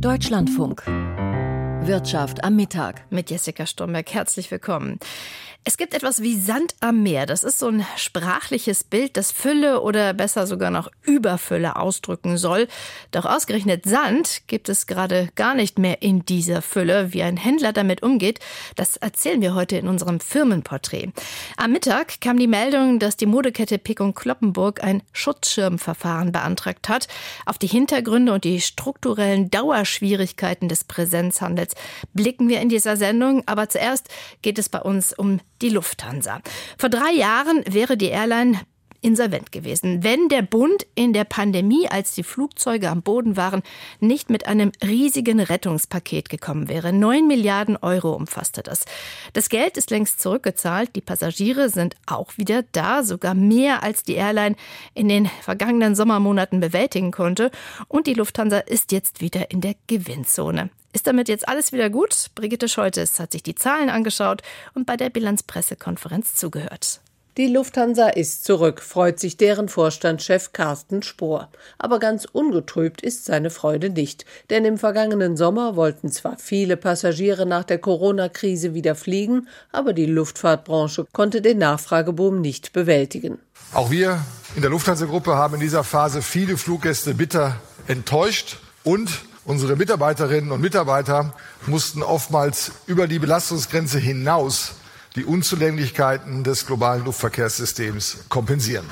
Deutschlandfunk. Wirtschaft am Mittag. Mit Jessica Stomberg. Herzlich willkommen. Es gibt etwas wie Sand am Meer. Das ist so ein sprachliches Bild, das Fülle oder besser sogar noch Überfülle ausdrücken soll. Doch ausgerechnet Sand gibt es gerade gar nicht mehr in dieser Fülle. Wie ein Händler damit umgeht, das erzählen wir heute in unserem Firmenporträt. Am Mittag kam die Meldung, dass die Modekette Pick und Kloppenburg ein Schutzschirmverfahren beantragt hat. Auf die Hintergründe und die strukturellen Dauerschwierigkeiten des Präsenzhandels blicken wir in dieser Sendung. Aber zuerst geht es bei uns um die Lufthansa. Vor drei Jahren wäre die Airline insolvent gewesen, wenn der Bund in der Pandemie, als die Flugzeuge am Boden waren, nicht mit einem riesigen Rettungspaket gekommen wäre. Neun Milliarden Euro umfasste das. Das Geld ist längst zurückgezahlt. Die Passagiere sind auch wieder da, sogar mehr als die Airline in den vergangenen Sommermonaten bewältigen konnte. Und die Lufthansa ist jetzt wieder in der Gewinnzone. Ist damit jetzt alles wieder gut? Brigitte Scholtes hat sich die Zahlen angeschaut und bei der Bilanzpressekonferenz zugehört. Die Lufthansa ist zurück, freut sich deren Vorstandschef Carsten Spohr. Aber ganz ungetrübt ist seine Freude nicht. Denn im vergangenen Sommer wollten zwar viele Passagiere nach der Corona-Krise wieder fliegen, aber die Luftfahrtbranche konnte den Nachfrageboom nicht bewältigen. Auch wir in der Lufthansa-Gruppe haben in dieser Phase viele Fluggäste bitter enttäuscht und Unsere Mitarbeiterinnen und Mitarbeiter mussten oftmals über die Belastungsgrenze hinaus die Unzulänglichkeiten des globalen Luftverkehrssystems kompensieren.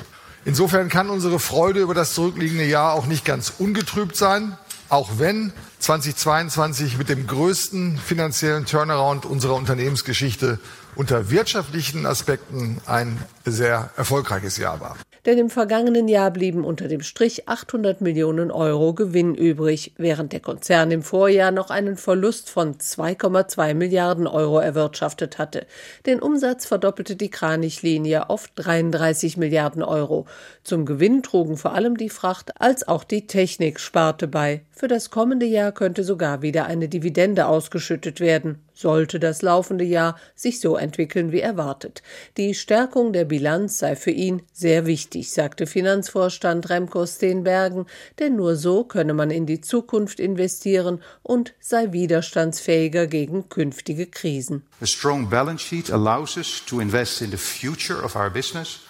Insofern kann unsere Freude über das zurückliegende Jahr auch nicht ganz ungetrübt sein, auch wenn 2022 mit dem größten finanziellen Turnaround unserer Unternehmensgeschichte unter wirtschaftlichen Aspekten ein sehr erfolgreiches Jahr war denn im vergangenen Jahr blieben unter dem Strich 800 Millionen Euro Gewinn übrig, während der Konzern im Vorjahr noch einen Verlust von 2,2 Milliarden Euro erwirtschaftet hatte. Den Umsatz verdoppelte die Kranichlinie auf 33 Milliarden Euro. Zum Gewinn trugen vor allem die Fracht als auch die Technik sparte bei. Für das kommende Jahr könnte sogar wieder eine Dividende ausgeschüttet werden sollte das laufende Jahr sich so entwickeln wie erwartet. Die Stärkung der Bilanz sei für ihn sehr wichtig, sagte Finanzvorstand Remco Steenbergen, denn nur so könne man in die Zukunft investieren und sei widerstandsfähiger gegen künftige Krisen. A strong balance sheet allows us to invest in the future of our business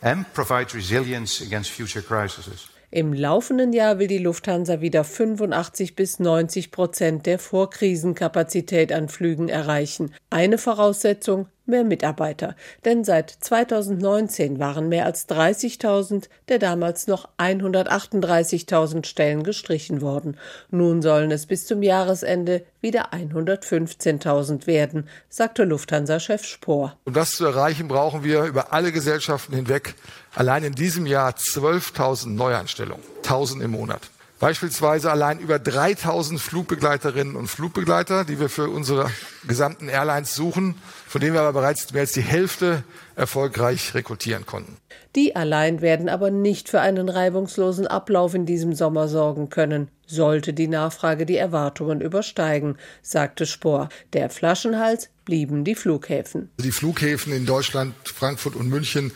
and provide resilience against future crises. Im laufenden Jahr will die Lufthansa wieder 85 bis 90 Prozent der Vorkrisenkapazität an Flügen erreichen. Eine Voraussetzung mehr Mitarbeiter, denn seit 2019 waren mehr als 30.000 der damals noch 138.000 Stellen gestrichen worden. Nun sollen es bis zum Jahresende wieder 115.000 werden, sagte Lufthansa-Chef Spohr. Um das zu erreichen, brauchen wir über alle Gesellschaften hinweg allein in diesem Jahr 12.000 Neueinstellungen, 1.000 im Monat. Beispielsweise allein über 3000 Flugbegleiterinnen und Flugbegleiter, die wir für unsere gesamten Airlines suchen, von denen wir aber bereits mehr als die Hälfte erfolgreich rekrutieren konnten. Die allein werden aber nicht für einen reibungslosen Ablauf in diesem Sommer sorgen können, sollte die Nachfrage die Erwartungen übersteigen, sagte Spohr. Der Flaschenhals blieben die Flughäfen. Die Flughäfen in Deutschland, Frankfurt und München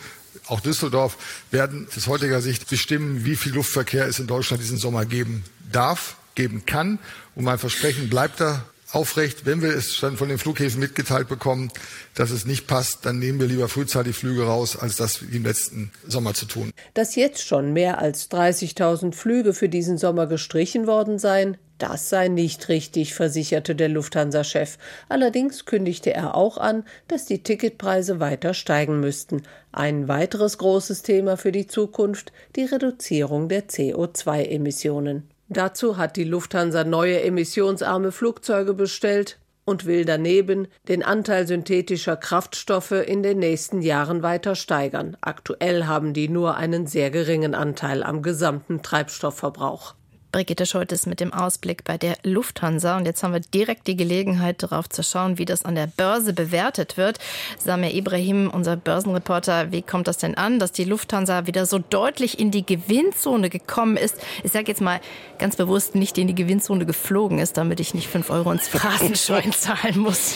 auch Düsseldorf werden aus heutiger Sicht bestimmen, wie viel Luftverkehr es in Deutschland diesen Sommer geben darf, geben kann. Und mein Versprechen bleibt da aufrecht. Wenn wir es dann von den Flughäfen mitgeteilt bekommen, dass es nicht passt, dann nehmen wir lieber frühzeitig Flüge raus, als das im letzten Sommer zu tun. Dass jetzt schon mehr als 30.000 Flüge für diesen Sommer gestrichen worden seien, das sei nicht richtig, versicherte der Lufthansa-Chef. Allerdings kündigte er auch an, dass die Ticketpreise weiter steigen müssten. Ein weiteres großes Thema für die Zukunft die Reduzierung der CO2-Emissionen. Dazu hat die Lufthansa neue emissionsarme Flugzeuge bestellt und will daneben den Anteil synthetischer Kraftstoffe in den nächsten Jahren weiter steigern. Aktuell haben die nur einen sehr geringen Anteil am gesamten Treibstoffverbrauch. Brigitte Scholtes mit dem Ausblick bei der Lufthansa. Und jetzt haben wir direkt die Gelegenheit, darauf zu schauen, wie das an der Börse bewertet wird. Samir Ibrahim, unser Börsenreporter, wie kommt das denn an, dass die Lufthansa wieder so deutlich in die Gewinnzone gekommen ist? Ich sage jetzt mal ganz bewusst nicht in die Gewinnzone geflogen ist, damit ich nicht fünf Euro ins Phrasenschwein zahlen muss.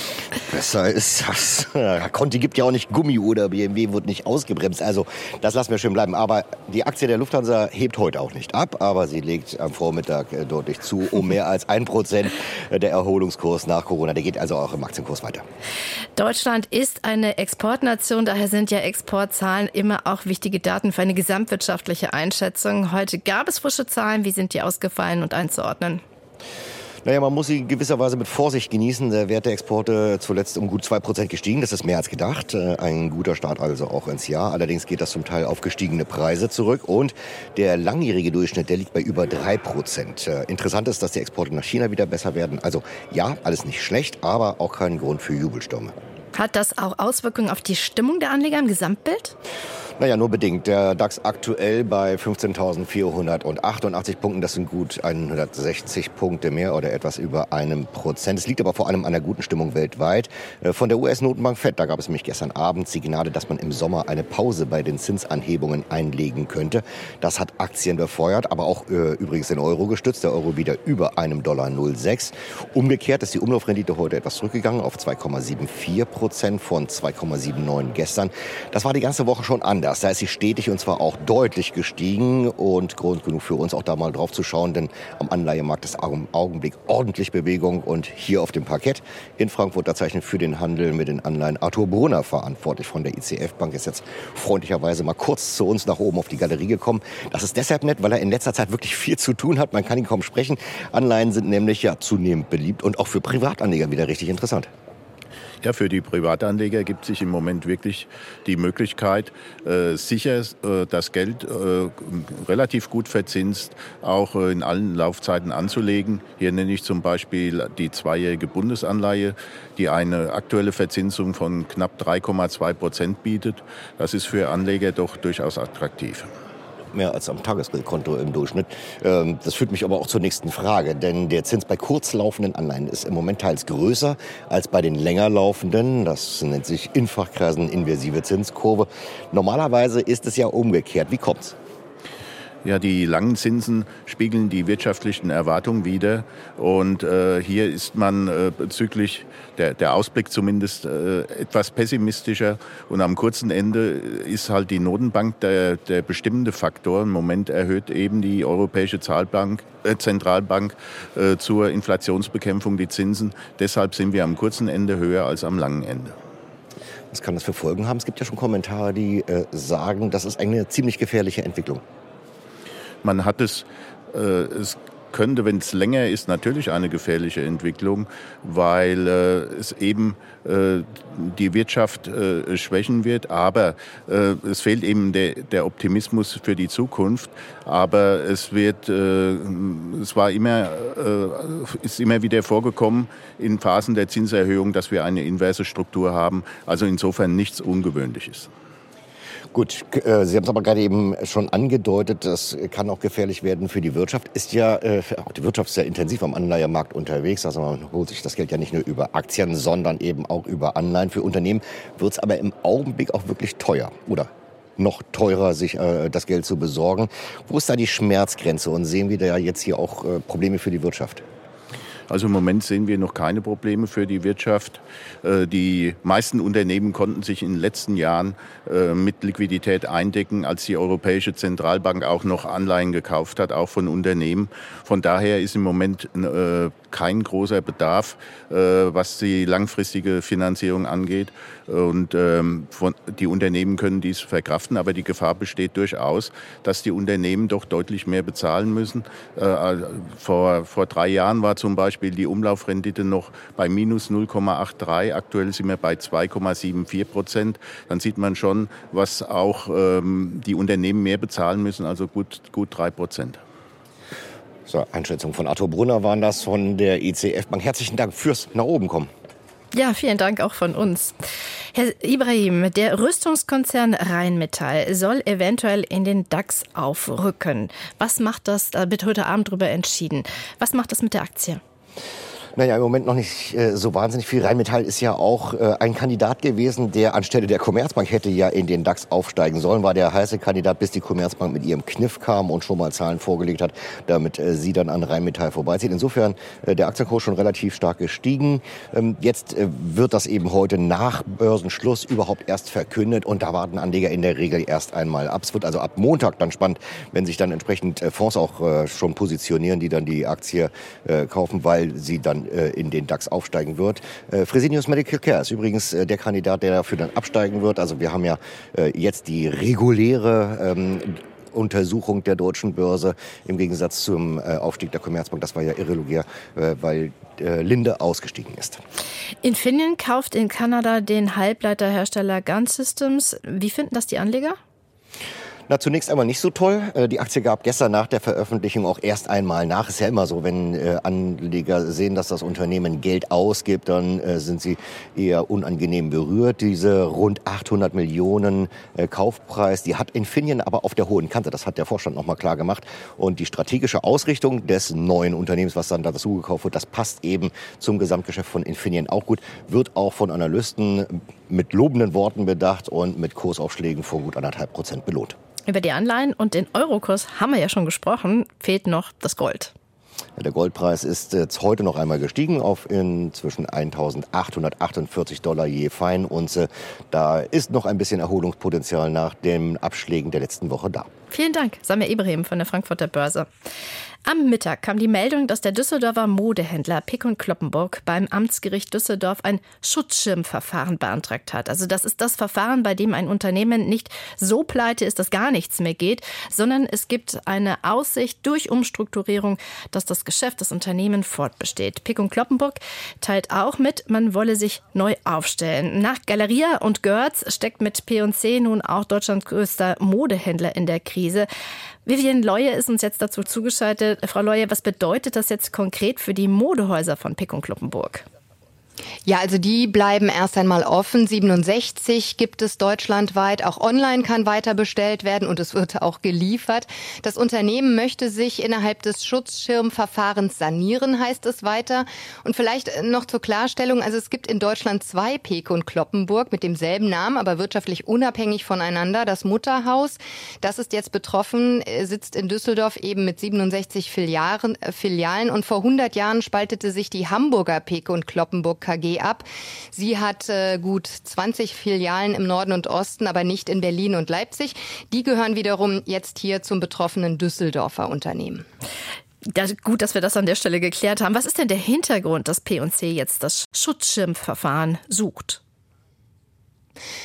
Besser ist das. Conti gibt ja auch nicht Gummi oder BMW wird nicht ausgebremst. Also das lassen wir schön bleiben. Aber die Aktie der Lufthansa hebt heute auch nicht ab, aber sie legt am Vor Vormittag äh, deutlich zu, um mehr als ein Prozent. Der Erholungskurs nach Corona, der geht also auch im Aktienkurs weiter. Deutschland ist eine Exportnation, daher sind ja Exportzahlen immer auch wichtige Daten für eine gesamtwirtschaftliche Einschätzung. Heute gab es frische Zahlen. Wie sind die ausgefallen und einzuordnen? Naja, man muss sie gewisserweise mit Vorsicht genießen. Der Wert der Exporte zuletzt um gut zwei Prozent gestiegen. Das ist mehr als gedacht. Äh, ein guter Start also auch ins Jahr. Allerdings geht das zum Teil auf gestiegene Preise zurück. Und der langjährige Durchschnitt, der liegt bei über drei Prozent. Äh, interessant ist, dass die Exporte nach China wieder besser werden. Also ja, alles nicht schlecht, aber auch kein Grund für Jubelstürme. Hat das auch Auswirkungen auf die Stimmung der Anleger im Gesamtbild? Naja, nur bedingt. Der DAX aktuell bei 15.488 Punkten. Das sind gut 160 Punkte mehr oder etwas über einem Prozent. Es liegt aber vor allem an der guten Stimmung weltweit. Äh, von der US-Notenbank FED, da gab es nämlich gestern Abend Signale, dass man im Sommer eine Pause bei den Zinsanhebungen einlegen könnte. Das hat Aktien befeuert, aber auch äh, übrigens den Euro gestützt. Der Euro wieder über einem Dollar 06. Umgekehrt ist die Umlaufrendite heute etwas zurückgegangen auf 2,74 Prozent von 2,79 gestern. Das war die ganze Woche schon anders das. Da ist sie stetig und zwar auch deutlich gestiegen und Grund genug für uns auch da mal drauf zu schauen, denn am Anleihemarkt ist im Augenblick ordentlich Bewegung und hier auf dem Parkett in Frankfurt, da zeichnet für den Handel mit den Anleihen Arthur Brunner verantwortlich von der ICF Bank, ist jetzt freundlicherweise mal kurz zu uns nach oben auf die Galerie gekommen. Das ist deshalb nett, weil er in letzter Zeit wirklich viel zu tun hat. Man kann ihn kaum sprechen. Anleihen sind nämlich ja zunehmend beliebt und auch für Privatanleger wieder richtig interessant. Ja, für die Privatanleger gibt sich im Moment wirklich die Möglichkeit, äh, sicher äh, das Geld äh, relativ gut verzinst auch äh, in allen Laufzeiten anzulegen. Hier nenne ich zum Beispiel die zweijährige Bundesanleihe, die eine aktuelle Verzinsung von knapp 3,2 Prozent bietet. Das ist für Anleger doch durchaus attraktiv mehr als am Tagesgeldkonto im Durchschnitt. Ähm, das führt mich aber auch zur nächsten Frage, denn der Zins bei kurzlaufenden Anleihen ist im Moment teils größer als bei den länger laufenden. Das nennt sich in Fachkreisen inversive Zinskurve. Normalerweise ist es ja umgekehrt. Wie kommt's? Ja, die langen Zinsen spiegeln die wirtschaftlichen Erwartungen wider. Und äh, hier ist man äh, bezüglich der, der Ausblick zumindest äh, etwas pessimistischer. Und am kurzen Ende ist halt die Notenbank der, der bestimmende Faktor. Im Moment erhöht eben die Europäische Zahlbank, äh, Zentralbank äh, zur Inflationsbekämpfung die Zinsen. Deshalb sind wir am kurzen Ende höher als am langen Ende. Was kann das für Folgen haben? Es gibt ja schon Kommentare, die äh, sagen, das ist eine ziemlich gefährliche Entwicklung. Man hat es, äh, es könnte, wenn es länger ist, natürlich eine gefährliche Entwicklung, weil äh, es eben äh, die Wirtschaft äh, schwächen wird. Aber äh, es fehlt eben der, der, Optimismus für die Zukunft. Aber es wird, äh, es war immer, äh, ist immer wieder vorgekommen in Phasen der Zinserhöhung, dass wir eine inverse Struktur haben. Also insofern nichts Ungewöhnliches. Gut, äh, Sie haben es aber gerade eben schon angedeutet, das kann auch gefährlich werden für die Wirtschaft. Ist ja, äh, die Wirtschaft ist ja intensiv am Anleihemarkt unterwegs. Also man holt sich das Geld ja nicht nur über Aktien, sondern eben auch über Anleihen. Für Unternehmen wird es aber im Augenblick auch wirklich teuer, oder? noch teurer, sich äh, das Geld zu besorgen. Wo ist da die Schmerzgrenze und sehen wir da jetzt hier auch Probleme für die Wirtschaft? Also im Moment sehen wir noch keine Probleme für die Wirtschaft. Äh, die meisten Unternehmen konnten sich in den letzten Jahren äh, mit Liquidität eindecken, als die Europäische Zentralbank auch noch Anleihen gekauft hat, auch von Unternehmen. Von daher ist im Moment äh, kein großer Bedarf, was die langfristige Finanzierung angeht. Und ähm, die Unternehmen können dies verkraften, aber die Gefahr besteht durchaus, dass die Unternehmen doch deutlich mehr bezahlen müssen. Vor, vor drei Jahren war zum Beispiel Beispiel die Umlaufrendite noch bei minus 0,83. Aktuell sind wir bei 2,74 Prozent. Dann sieht man schon, was auch ähm, die Unternehmen mehr bezahlen müssen, also gut, gut 3 Prozent. So, Einschätzung von Arthur Brunner waren das von der ICF Bank. Herzlichen Dank fürs nach oben kommen. Ja, vielen Dank auch von uns. Herr Ibrahim, der Rüstungskonzern Rheinmetall soll eventuell in den DAX aufrücken. Was macht das? Da wird heute Abend darüber entschieden. Was macht das mit der Aktie? Naja, im Moment noch nicht äh, so wahnsinnig viel. Rheinmetall ist ja auch äh, ein Kandidat gewesen, der anstelle der Commerzbank hätte ja in den DAX aufsteigen sollen, war der heiße Kandidat, bis die Commerzbank mit ihrem Kniff kam und schon mal Zahlen vorgelegt hat, damit äh, sie dann an Rheinmetall vorbeizieht. Insofern äh, der Aktienkurs schon relativ stark gestiegen. Ähm, jetzt äh, wird das eben heute nach Börsenschluss überhaupt erst verkündet und da warten Anleger in der Regel erst einmal ab. Es wird also ab Montag dann spannend, wenn sich dann entsprechend äh, Fonds auch schon positionieren, die dann die Aktie kaufen, weil sie dann in den DAX aufsteigen wird. Fresenius Medical Care ist übrigens der Kandidat, der dafür dann absteigen wird. Also wir haben ja jetzt die reguläre ähm, Untersuchung der deutschen Börse im Gegensatz zum äh, Aufstieg der Commerzbank. Das war ja irregulär, äh, weil äh, Linde ausgestiegen ist. Infineon kauft in Kanada den Halbleiterhersteller Gun Systems. Wie finden das die Anleger? Na, zunächst einmal nicht so toll. Äh, die Aktie gab gestern nach der Veröffentlichung auch erst einmal nach. Ist ja immer so, wenn äh, Anleger sehen, dass das Unternehmen Geld ausgibt, dann äh, sind sie eher unangenehm berührt. Diese rund 800 Millionen Kaufpreis, die hat Infineon aber auf der hohen Kante. Das hat der Vorstand nochmal klar gemacht. Und die strategische Ausrichtung des neuen Unternehmens, was dann dazu gekauft wird, das passt eben zum Gesamtgeschäft von Infineon auch gut. Wird auch von Analysten mit lobenden Worten bedacht und mit Kursaufschlägen von gut anderthalb Prozent belohnt. Über die Anleihen und den Eurokurs haben wir ja schon gesprochen. Fehlt noch das Gold. Der Goldpreis ist jetzt heute noch einmal gestiegen auf inzwischen 1.848 Dollar je Feinunze. Da ist noch ein bisschen Erholungspotenzial nach den Abschlägen der letzten Woche da. Vielen Dank, Samir Ibrahim von der Frankfurter Börse. Am Mittag kam die Meldung, dass der Düsseldorfer Modehändler Pick und Kloppenburg beim Amtsgericht Düsseldorf ein Schutzschirmverfahren beantragt hat. Also das ist das Verfahren, bei dem ein Unternehmen nicht so pleite ist, dass gar nichts mehr geht, sondern es gibt eine Aussicht durch Umstrukturierung, dass das Geschäft, das Unternehmen fortbesteht. Pick und Kloppenburg teilt auch mit, man wolle sich neu aufstellen. Nach Galeria und Görz steckt mit P&C nun auch Deutschlands größter Modehändler in der Krise. Vivian Leue ist uns jetzt dazu zugeschaltet. Frau Leue, was bedeutet das jetzt konkret für die Modehäuser von Pick und Kloppenburg? Ja, also die bleiben erst einmal offen. 67 gibt es deutschlandweit. Auch online kann weiter bestellt werden und es wird auch geliefert. Das Unternehmen möchte sich innerhalb des Schutzschirmverfahrens sanieren, heißt es weiter. Und vielleicht noch zur Klarstellung. Also es gibt in Deutschland zwei Peke und Kloppenburg mit demselben Namen, aber wirtschaftlich unabhängig voneinander. Das Mutterhaus, das ist jetzt betroffen, äh, sitzt in Düsseldorf eben mit 67 Filialen, äh, Filialen. Und vor 100 Jahren spaltete sich die Hamburger Peke und Kloppenburg KG ab. Sie hat äh, gut 20 Filialen im Norden und Osten, aber nicht in Berlin und Leipzig. Die gehören wiederum jetzt hier zum betroffenen Düsseldorfer Unternehmen. Das, gut, dass wir das an der Stelle geklärt haben. Was ist denn der Hintergrund, dass P&C jetzt das Schutzschirmverfahren sucht?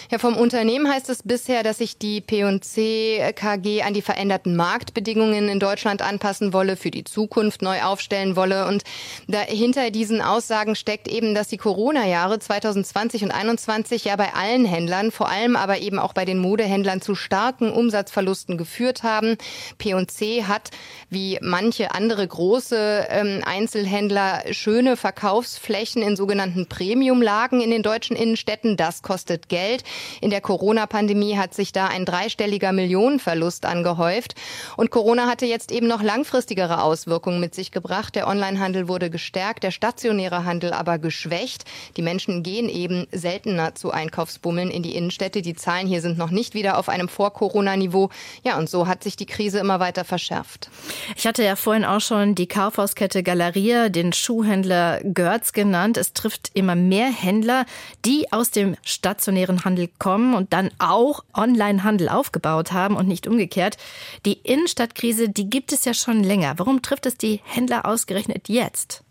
Ja, vom Unternehmen heißt es bisher, dass sich die P&C KG an die veränderten Marktbedingungen in Deutschland anpassen wolle, für die Zukunft neu aufstellen wolle. Und dahinter diesen Aussagen steckt eben, dass die Corona-Jahre 2020 und 2021 ja bei allen Händlern, vor allem aber eben auch bei den Modehändlern zu starken Umsatzverlusten geführt haben. P&C hat, wie manche andere große ähm, Einzelhändler, schöne Verkaufsflächen in sogenannten Premiumlagen in den deutschen Innenstädten. Das kostet Geld. Geld. In der Corona-Pandemie hat sich da ein dreistelliger Millionenverlust angehäuft. Und Corona hatte jetzt eben noch langfristigere Auswirkungen mit sich gebracht. Der Onlinehandel wurde gestärkt, der stationäre Handel aber geschwächt. Die Menschen gehen eben seltener zu Einkaufsbummeln in die Innenstädte. Die Zahlen hier sind noch nicht wieder auf einem Vor-Corona-Niveau. Ja, und so hat sich die Krise immer weiter verschärft. Ich hatte ja vorhin auch schon die Kaufhauskette Galeria, den Schuhhändler Görz genannt. Es trifft immer mehr Händler, die aus dem stationären Handel kommen und dann auch Online-Handel aufgebaut haben und nicht umgekehrt. Die Innenstadtkrise, die gibt es ja schon länger. Warum trifft es die Händler ausgerechnet jetzt?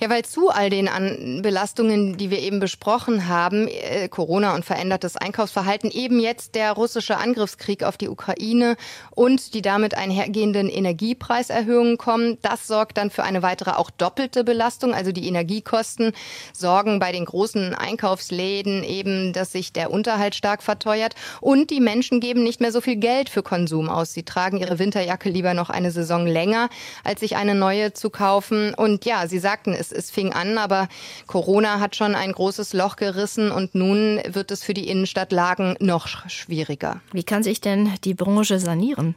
Ja, weil zu all den An Belastungen, die wir eben besprochen haben, äh, Corona und verändertes Einkaufsverhalten, eben jetzt der russische Angriffskrieg auf die Ukraine und die damit einhergehenden Energiepreiserhöhungen kommen, das sorgt dann für eine weitere auch doppelte Belastung. Also die Energiekosten sorgen bei den großen Einkaufsläden eben, dass sich der Unterhalt stark verteuert und die Menschen geben nicht mehr so viel Geld für Konsum aus. Sie tragen ihre Winterjacke lieber noch eine Saison länger, als sich eine neue zu kaufen. Und ja, sie sagt sagten, es, es fing an, aber Corona hat schon ein großes Loch gerissen und nun wird es für die Innenstadtlagen noch schwieriger. Wie kann sich denn die Branche sanieren?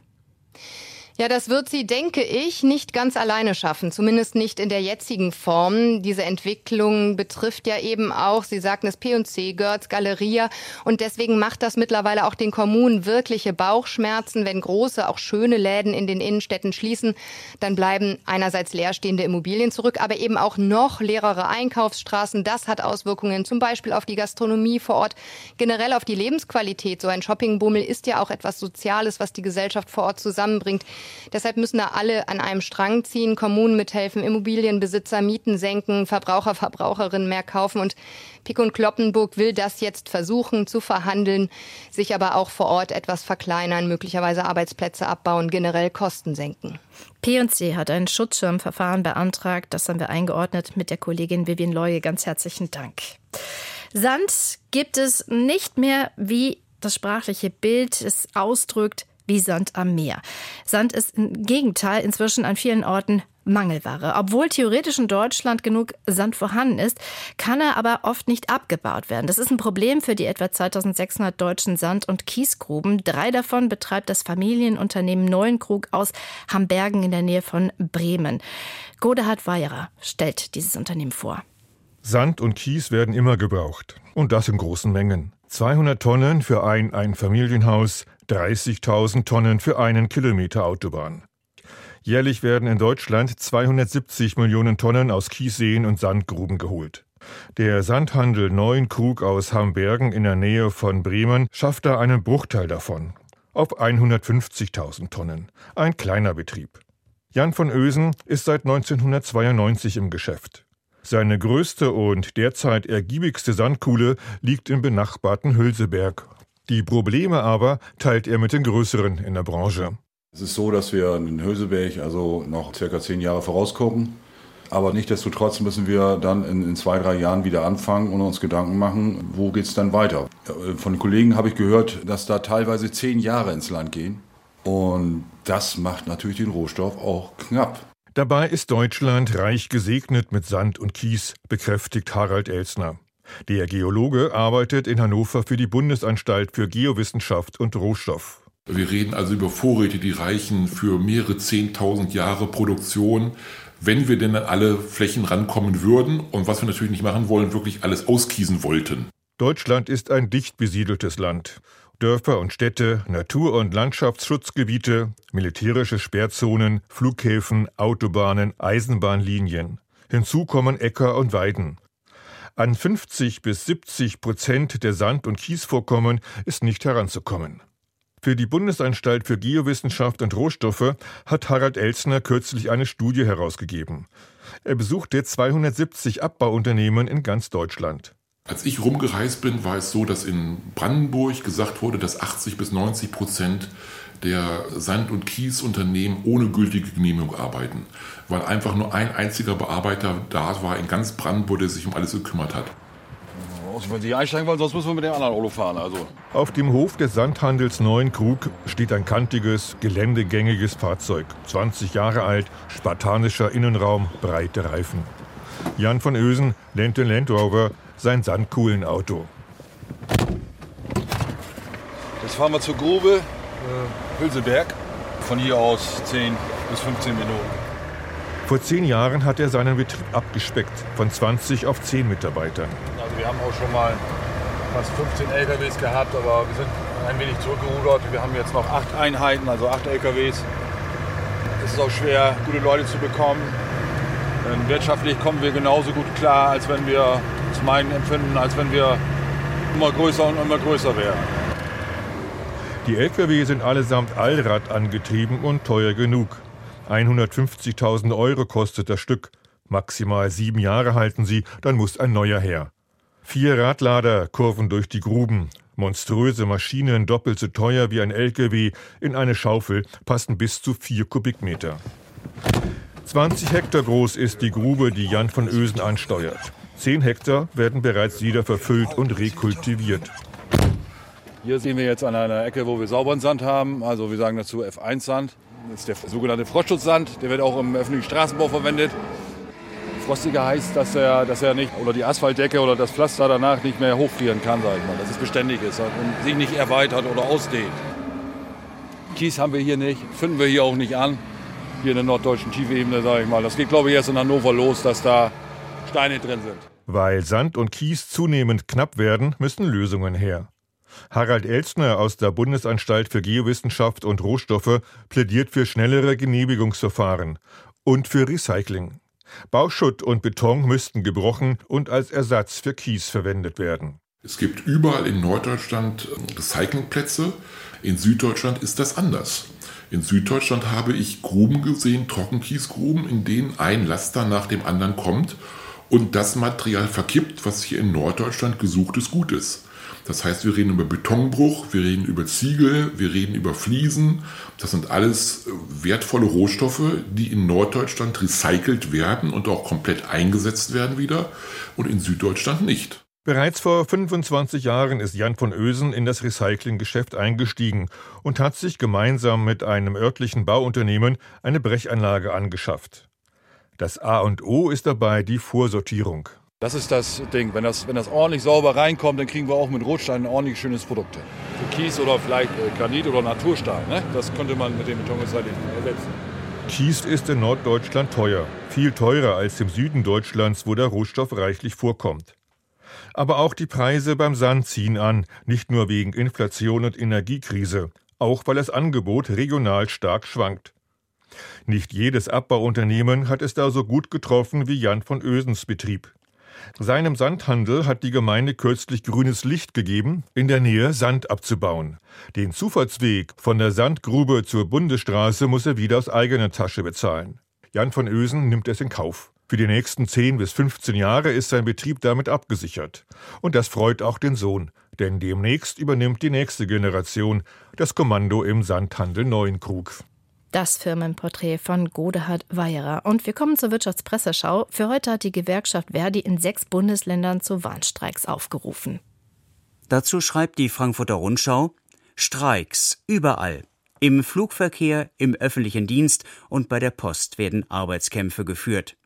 Ja, das wird sie, denke ich, nicht ganz alleine schaffen, zumindest nicht in der jetzigen Form. Diese Entwicklung betrifft ja eben auch, Sie sagten es, P&C, Görz, Galeria und deswegen macht das mittlerweile auch den Kommunen wirkliche Bauchschmerzen. Wenn große, auch schöne Läden in den Innenstädten schließen, dann bleiben einerseits leerstehende Immobilien zurück, aber eben auch noch leerere Einkaufsstraßen. Das hat Auswirkungen zum Beispiel auf die Gastronomie vor Ort, generell auf die Lebensqualität. So ein Shoppingbummel ist ja auch etwas Soziales, was die Gesellschaft vor Ort zusammenbringt. Deshalb müssen da alle an einem Strang ziehen, Kommunen mithelfen, Immobilienbesitzer Mieten senken, Verbraucher, Verbraucherinnen mehr kaufen. Und Pick und Kloppenburg will das jetzt versuchen zu verhandeln, sich aber auch vor Ort etwas verkleinern, möglicherweise Arbeitsplätze abbauen, generell Kosten senken. P&C hat ein Schutzschirmverfahren beantragt. Das haben wir eingeordnet mit der Kollegin Vivian Leue. Ganz herzlichen Dank. Sand gibt es nicht mehr, wie das sprachliche Bild es ausdrückt, wie Sand am Meer. Sand ist im Gegenteil inzwischen an vielen Orten Mangelware. Obwohl theoretisch in Deutschland genug Sand vorhanden ist, kann er aber oft nicht abgebaut werden. Das ist ein Problem für die etwa 2600 deutschen Sand- und Kiesgruben. Drei davon betreibt das Familienunternehmen Neuenkrug aus Hambergen in der Nähe von Bremen. Godehard Weyerer stellt dieses Unternehmen vor. Sand und Kies werden immer gebraucht. Und das in großen Mengen. 200 Tonnen für ein Einfamilienhaus, 30.000 Tonnen für einen Kilometer Autobahn. Jährlich werden in Deutschland 270 Millionen Tonnen aus Kiesseen und Sandgruben geholt. Der Sandhandel Neuenkrug aus Hambergen in der Nähe von Bremen schafft da einen Bruchteil davon. Auf 150.000 Tonnen. Ein kleiner Betrieb. Jan von Ösen ist seit 1992 im Geschäft. Seine größte und derzeit ergiebigste Sandkuhle liegt im benachbarten Hülseberg die Probleme aber teilt er mit den größeren in der Branche. Es ist so, dass wir in Höseberg also noch circa zehn Jahre vorausgucken. Aber nichtdestotrotz müssen wir dann in, in, zwei, drei Jahren wieder anfangen und uns Gedanken machen, wo geht es dann weiter. Von den Kollegen habe ich gehört, dass da teilweise zehn Jahre ins Land gehen. Und das macht natürlich den Rohstoff auch knapp. Dabei ist Deutschland reich gesegnet mit Sand und Kies, bekräftigt Harald Elsner. Der Geologe arbeitet in Hannover für die Bundesanstalt für Geowissenschaft und Rohstoff. Wir reden also über Vorräte, die reichen für mehrere Zehntausend Jahre Produktion, wenn wir denn an alle Flächen rankommen würden und was wir natürlich nicht machen wollen, wirklich alles auskiesen wollten. Deutschland ist ein dicht besiedeltes Land. Dörfer und Städte, Natur- und Landschaftsschutzgebiete, militärische Sperrzonen, Flughäfen, Autobahnen, Eisenbahnlinien. Hinzu kommen Äcker und Weiden. An 50 bis 70 Prozent der Sand- und Kiesvorkommen ist nicht heranzukommen. Für die Bundesanstalt für Geowissenschaft und Rohstoffe hat Harald Elsner kürzlich eine Studie herausgegeben. Er besuchte 270 Abbauunternehmen in ganz Deutschland. Als ich rumgereist bin, war es so, dass in Brandenburg gesagt wurde, dass 80 bis 90 Prozent der Sand- und Kiesunternehmen ohne gültige Genehmigung arbeiten, weil einfach nur ein einziger Bearbeiter da war in ganz Brandenburg, der sich um alles gekümmert hat. Also wenn Sie einsteigen wollen, sonst müssen wir mit dem anderen Auto fahren. Also. Auf dem Hof des Sandhandels Neuenkrug steht ein kantiges, geländegängiges Fahrzeug. 20 Jahre alt, spartanischer Innenraum, breite Reifen. Jan von Ösen nennt den Land Rover sein Sandkuhlenauto. Jetzt fahren wir zur Grube, äh, Hülseberg. Von hier aus 10 bis 15 Minuten. Vor zehn Jahren hat er seinen Betrieb abgespeckt, von 20 auf 10 Mitarbeitern. Also wir haben auch schon mal fast 15 LKWs gehabt, aber wir sind ein wenig zurückgerudert. Wir haben jetzt noch acht Einheiten, also acht LKWs. Es ist auch schwer, gute Leute zu bekommen. Denn wirtschaftlich kommen wir genauso gut klar, als wenn wir, zu meinem Empfinden, als wenn wir immer größer und immer größer wären. Die Lkw sind allesamt Allrad angetrieben und teuer genug. 150.000 Euro kostet das Stück. Maximal sieben Jahre halten sie, dann muss ein neuer her. Vier Radlader kurven durch die Gruben. Monströse Maschinen, doppelt so teuer wie ein LKW, in eine Schaufel passen bis zu vier Kubikmeter. 20 Hektar groß ist die Grube, die Jan von Ösen ansteuert. Zehn Hektar werden bereits wieder verfüllt und rekultiviert. Hier sehen wir jetzt an einer Ecke, wo wir sauberen Sand haben. Also wir sagen dazu F1-Sand. Das ist der sogenannte Frostschutzsand. Der wird auch im öffentlichen Straßenbau verwendet. Frostiger heißt, dass er, dass er nicht, oder die Asphaltdecke oder das Pflaster danach nicht mehr hochfrieren kann, sag ich mal. Dass es beständig ist und sich nicht erweitert oder ausdehnt. Kies haben wir hier nicht, finden wir hier auch nicht an. Hier in der norddeutschen Tiefebene, sage ich mal. Das geht, glaube ich, erst in Hannover los, dass da Steine drin sind. Weil Sand und Kies zunehmend knapp werden, müssen Lösungen her. Harald Elstner aus der Bundesanstalt für Geowissenschaft und Rohstoffe plädiert für schnellere Genehmigungsverfahren und für Recycling. Bauschutt und Beton müssten gebrochen und als Ersatz für Kies verwendet werden. Es gibt überall in Norddeutschland Recyclingplätze. In Süddeutschland ist das anders. In Süddeutschland habe ich Gruben gesehen, Trockenkiesgruben, in denen ein Laster nach dem anderen kommt und das Material verkippt, was hier in Norddeutschland gesuchtes Gut ist. Das heißt, wir reden über Betonbruch, wir reden über Ziegel, wir reden über Fliesen. Das sind alles äh, wertvolle Rohstoffe, die in Norddeutschland recycelt werden und auch komplett eingesetzt werden wieder und in Süddeutschland nicht. Bereits vor 25 Jahren ist Jan von Ösen in das Recyclinggeschäft eingestiegen und hat sich gemeinsam mit einem örtlichen Bauunternehmen eine Brechanlage angeschafft. Das A und O ist dabei die Vorsortierung. Das ist das Ding. Wenn das, wenn das ordentlich sauber reinkommt, dann kriegen wir auch mit Rotstein ein ordentlich schönes Produkt. Für Kies oder vielleicht äh, Granit oder Naturstein. Ne? Das könnte man mit dem Betonrecycling ersetzen. Kies ist in Norddeutschland teuer. Viel teurer als im Süden Deutschlands, wo der Rohstoff reichlich vorkommt. Aber auch die Preise beim Sand ziehen an, nicht nur wegen Inflation und Energiekrise, auch weil das Angebot regional stark schwankt. Nicht jedes Abbauunternehmen hat es da so gut getroffen wie Jan von Ösens Betrieb. Seinem Sandhandel hat die Gemeinde kürzlich grünes Licht gegeben, in der Nähe Sand abzubauen. Den Zufahrtsweg von der Sandgrube zur Bundesstraße muss er wieder aus eigener Tasche bezahlen. Jan von Ösen nimmt es in Kauf. Für die nächsten 10 bis 15 Jahre ist sein Betrieb damit abgesichert. Und das freut auch den Sohn, denn demnächst übernimmt die nächste Generation das Kommando im Sandhandel Neuenkrug. Das Firmenporträt von Godehard Weierer. Und wir kommen zur Wirtschaftspresseschau. Für heute hat die Gewerkschaft Verdi in sechs Bundesländern zu Warnstreiks aufgerufen. Dazu schreibt die Frankfurter Rundschau Streiks überall. Im Flugverkehr, im öffentlichen Dienst und bei der Post werden Arbeitskämpfe geführt.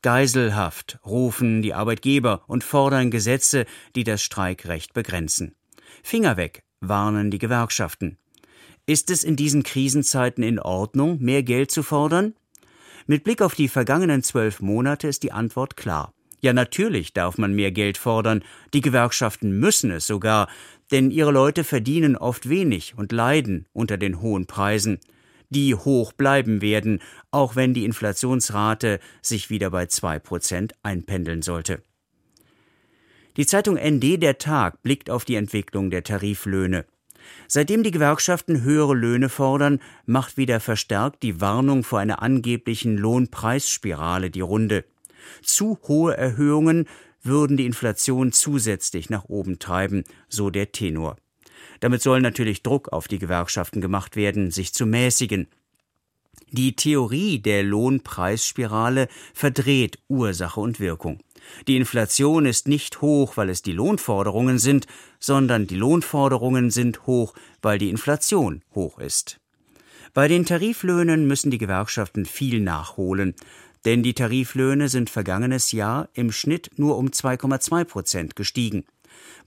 Geiselhaft rufen die Arbeitgeber und fordern Gesetze, die das Streikrecht begrenzen. Finger weg, warnen die Gewerkschaften. Ist es in diesen Krisenzeiten in Ordnung, mehr Geld zu fordern? Mit Blick auf die vergangenen zwölf Monate ist die Antwort klar. Ja, natürlich darf man mehr Geld fordern, die Gewerkschaften müssen es sogar, denn ihre Leute verdienen oft wenig und leiden unter den hohen Preisen, die hoch bleiben werden, auch wenn die Inflationsrate sich wieder bei zwei Prozent einpendeln sollte. Die Zeitung ND Der Tag blickt auf die Entwicklung der Tariflöhne. Seitdem die Gewerkschaften höhere Löhne fordern, macht wieder verstärkt die Warnung vor einer angeblichen Lohnpreisspirale die Runde. Zu hohe Erhöhungen würden die Inflation zusätzlich nach oben treiben, so der Tenor. Damit soll natürlich Druck auf die Gewerkschaften gemacht werden, sich zu mäßigen. Die Theorie der Lohnpreisspirale verdreht Ursache und Wirkung. Die Inflation ist nicht hoch, weil es die Lohnforderungen sind, sondern die Lohnforderungen sind hoch, weil die Inflation hoch ist. Bei den Tariflöhnen müssen die Gewerkschaften viel nachholen, denn die Tariflöhne sind vergangenes Jahr im Schnitt nur um 2,2 Prozent gestiegen.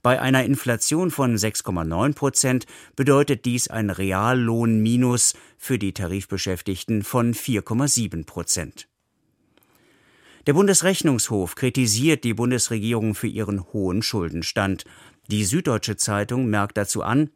Bei einer Inflation von 6,9 Prozent bedeutet dies ein Reallohnminus für die Tarifbeschäftigten von 4,7 Prozent. Der Bundesrechnungshof kritisiert die Bundesregierung für ihren hohen Schuldenstand. Die Süddeutsche Zeitung merkt dazu an,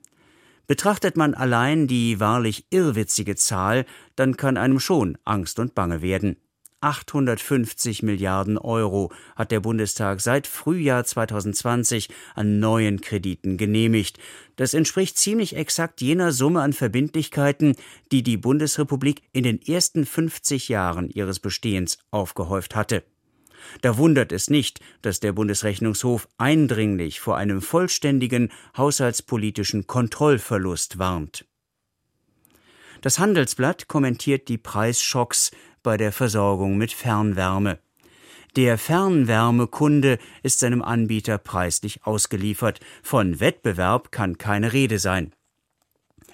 Betrachtet man allein die wahrlich irrwitzige Zahl, dann kann einem schon Angst und Bange werden. 850 Milliarden Euro hat der Bundestag seit Frühjahr 2020 an neuen Krediten genehmigt. Das entspricht ziemlich exakt jener Summe an Verbindlichkeiten, die die Bundesrepublik in den ersten 50 Jahren ihres Bestehens aufgehäuft hatte. Da wundert es nicht, dass der Bundesrechnungshof eindringlich vor einem vollständigen haushaltspolitischen Kontrollverlust warnt. Das Handelsblatt kommentiert die Preisschocks bei der Versorgung mit Fernwärme. Der Fernwärmekunde ist seinem Anbieter preislich ausgeliefert. Von Wettbewerb kann keine Rede sein.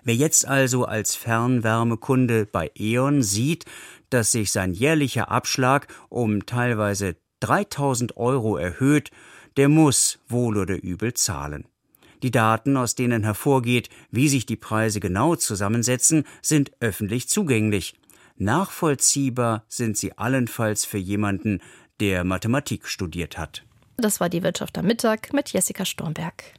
Wer jetzt also als Fernwärmekunde bei E.ON sieht, dass sich sein jährlicher Abschlag um teilweise 3000 Euro erhöht, der muss wohl oder übel zahlen. Die Daten, aus denen hervorgeht, wie sich die Preise genau zusammensetzen, sind öffentlich zugänglich. Nachvollziehbar sind sie allenfalls für jemanden, der Mathematik studiert hat. Das war die Wirtschaft am Mittag mit Jessica Stormberg.